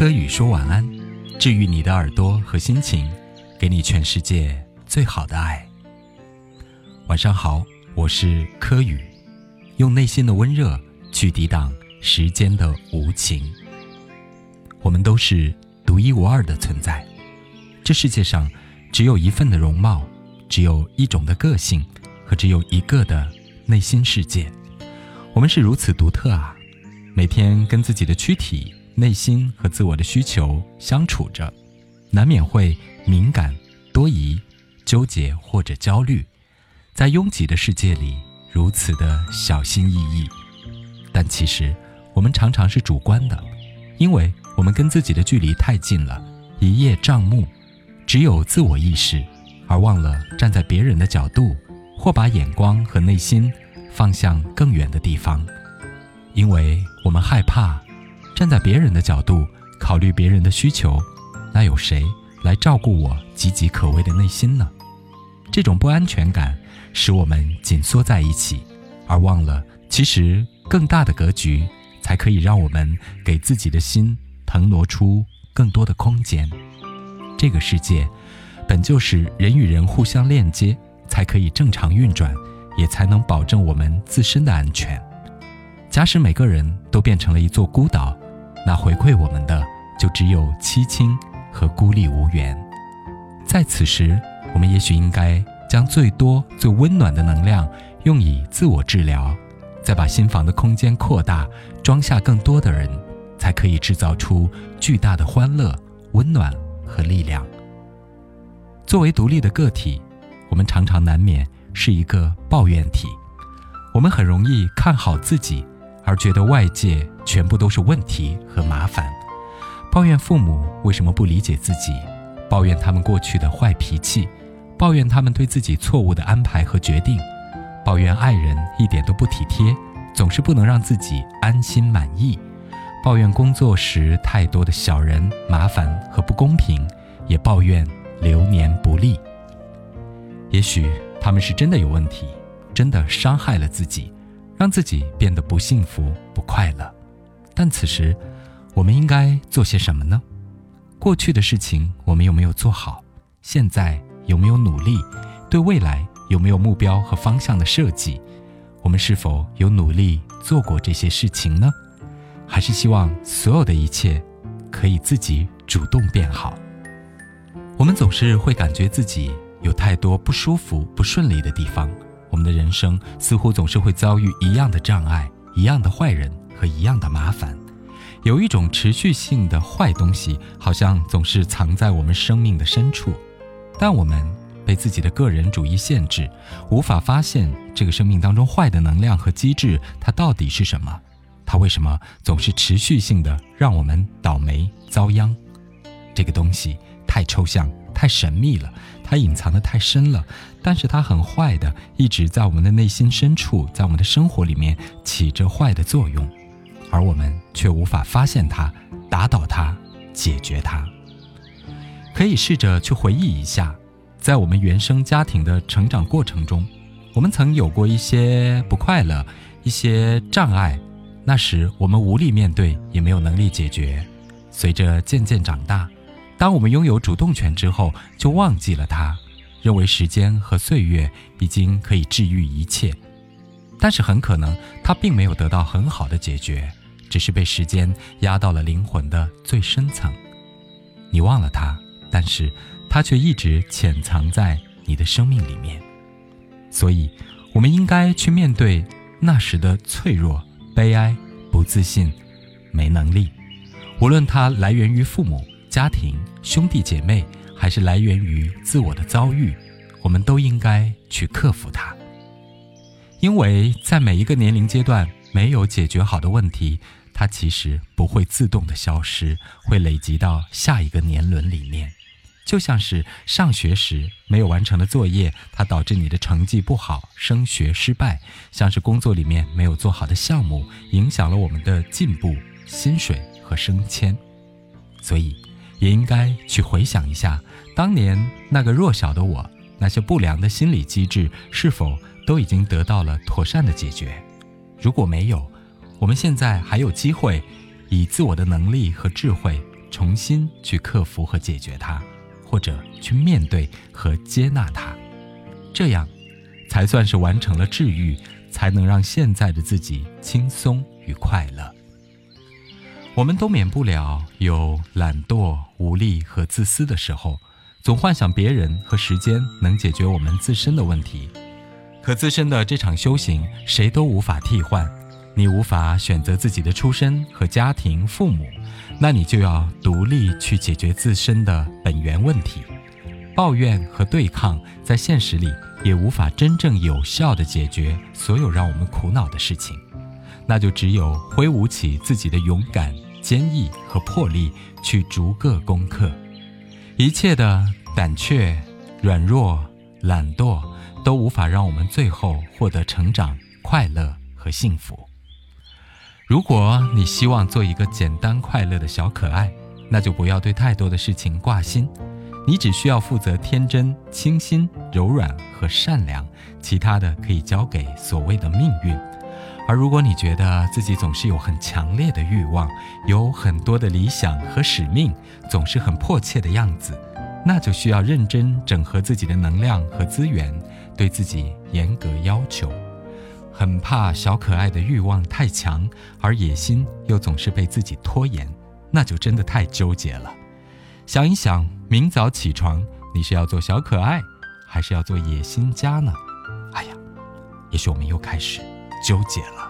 柯宇说晚安，治愈你的耳朵和心情，给你全世界最好的爱。晚上好，我是柯宇，用内心的温热去抵挡时间的无情。我们都是独一无二的存在，这世界上只有一份的容貌，只有一种的个性，和只有一个的内心世界。我们是如此独特啊！每天跟自己的躯体、内心和自我的需求相处着，难免会敏感、多疑、纠结或者焦虑，在拥挤的世界里如此的小心翼翼。但其实，我们常常是主观的，因为我们跟自己的距离太近了，一叶障目，只有自我意识，而忘了站在别人的角度，或把眼光和内心放向更远的地方。因为我们害怕站在别人的角度考虑别人的需求，那有谁来照顾我岌岌可危的内心呢？这种不安全感使我们紧缩在一起，而忘了其实更大的格局才可以让我们给自己的心腾挪出更多的空间。这个世界本就是人与人互相链接，才可以正常运转，也才能保证我们自身的安全。假使每个人都变成了一座孤岛，那回馈我们的就只有凄清和孤立无援。在此时，我们也许应该将最多、最温暖的能量用以自我治疗，再把心房的空间扩大，装下更多的人，才可以制造出巨大的欢乐、温暖和力量。作为独立的个体，我们常常难免是一个抱怨体，我们很容易看好自己。而觉得外界全部都是问题和麻烦，抱怨父母为什么不理解自己，抱怨他们过去的坏脾气，抱怨他们对自己错误的安排和决定，抱怨爱人一点都不体贴，总是不能让自己安心满意，抱怨工作时太多的小人麻烦和不公平，也抱怨流年不利。也许他们是真的有问题，真的伤害了自己。让自己变得不幸福、不快乐，但此时，我们应该做些什么呢？过去的事情我们有没有做好？现在有没有努力？对未来有没有目标和方向的设计？我们是否有努力做过这些事情呢？还是希望所有的一切可以自己主动变好？我们总是会感觉自己有太多不舒服、不顺利的地方。我们的人生似乎总是会遭遇一样的障碍、一样的坏人和一样的麻烦，有一种持续性的坏东西，好像总是藏在我们生命的深处，但我们被自己的个人主义限制，无法发现这个生命当中坏的能量和机制，它到底是什么？它为什么总是持续性的让我们倒霉遭殃？这个东西太抽象。太神秘了，它隐藏的太深了，但是它很坏的，一直在我们的内心深处，在我们的生活里面起着坏的作用，而我们却无法发现它、打倒它、解决它。可以试着去回忆一下，在我们原生家庭的成长过程中，我们曾有过一些不快乐、一些障碍，那时我们无力面对，也没有能力解决。随着渐渐长大。当我们拥有主动权之后，就忘记了它，认为时间和岁月已经可以治愈一切，但是很可能它并没有得到很好的解决，只是被时间压到了灵魂的最深层。你忘了它，但是它却一直潜藏在你的生命里面。所以，我们应该去面对那时的脆弱、悲哀、不自信、没能力，无论它来源于父母。家庭、兄弟姐妹，还是来源于自我的遭遇，我们都应该去克服它。因为在每一个年龄阶段，没有解决好的问题，它其实不会自动的消失，会累积到下一个年轮里面。就像是上学时没有完成的作业，它导致你的成绩不好，升学失败；像是工作里面没有做好的项目，影响了我们的进步、薪水和升迁。所以。也应该去回想一下，当年那个弱小的我，那些不良的心理机制是否都已经得到了妥善的解决？如果没有，我们现在还有机会，以自我的能力和智慧重新去克服和解决它，或者去面对和接纳它，这样，才算是完成了治愈，才能让现在的自己轻松与快乐。我们都免不了有懒惰、无力和自私的时候，总幻想别人和时间能解决我们自身的问题。可自身的这场修行，谁都无法替换。你无法选择自己的出身和家庭、父母，那你就要独立去解决自身的本源问题。抱怨和对抗，在现实里也无法真正有效地解决所有让我们苦恼的事情。那就只有挥舞起自己的勇敢、坚毅和魄力，去逐个攻克一切的胆怯、软弱、懒惰。都无法让我们最后获得成长、快乐和幸福。如果你希望做一个简单快乐的小可爱，那就不要对太多的事情挂心，你只需要负责天真、清新、柔软和善良，其他的可以交给所谓的命运。而如果你觉得自己总是有很强烈的欲望，有很多的理想和使命，总是很迫切的样子，那就需要认真整合自己的能量和资源。对自己严格要求，很怕小可爱的欲望太强，而野心又总是被自己拖延，那就真的太纠结了。想一想，明早起床，你是要做小可爱，还是要做野心家呢？哎呀，也许我们又开始纠结了。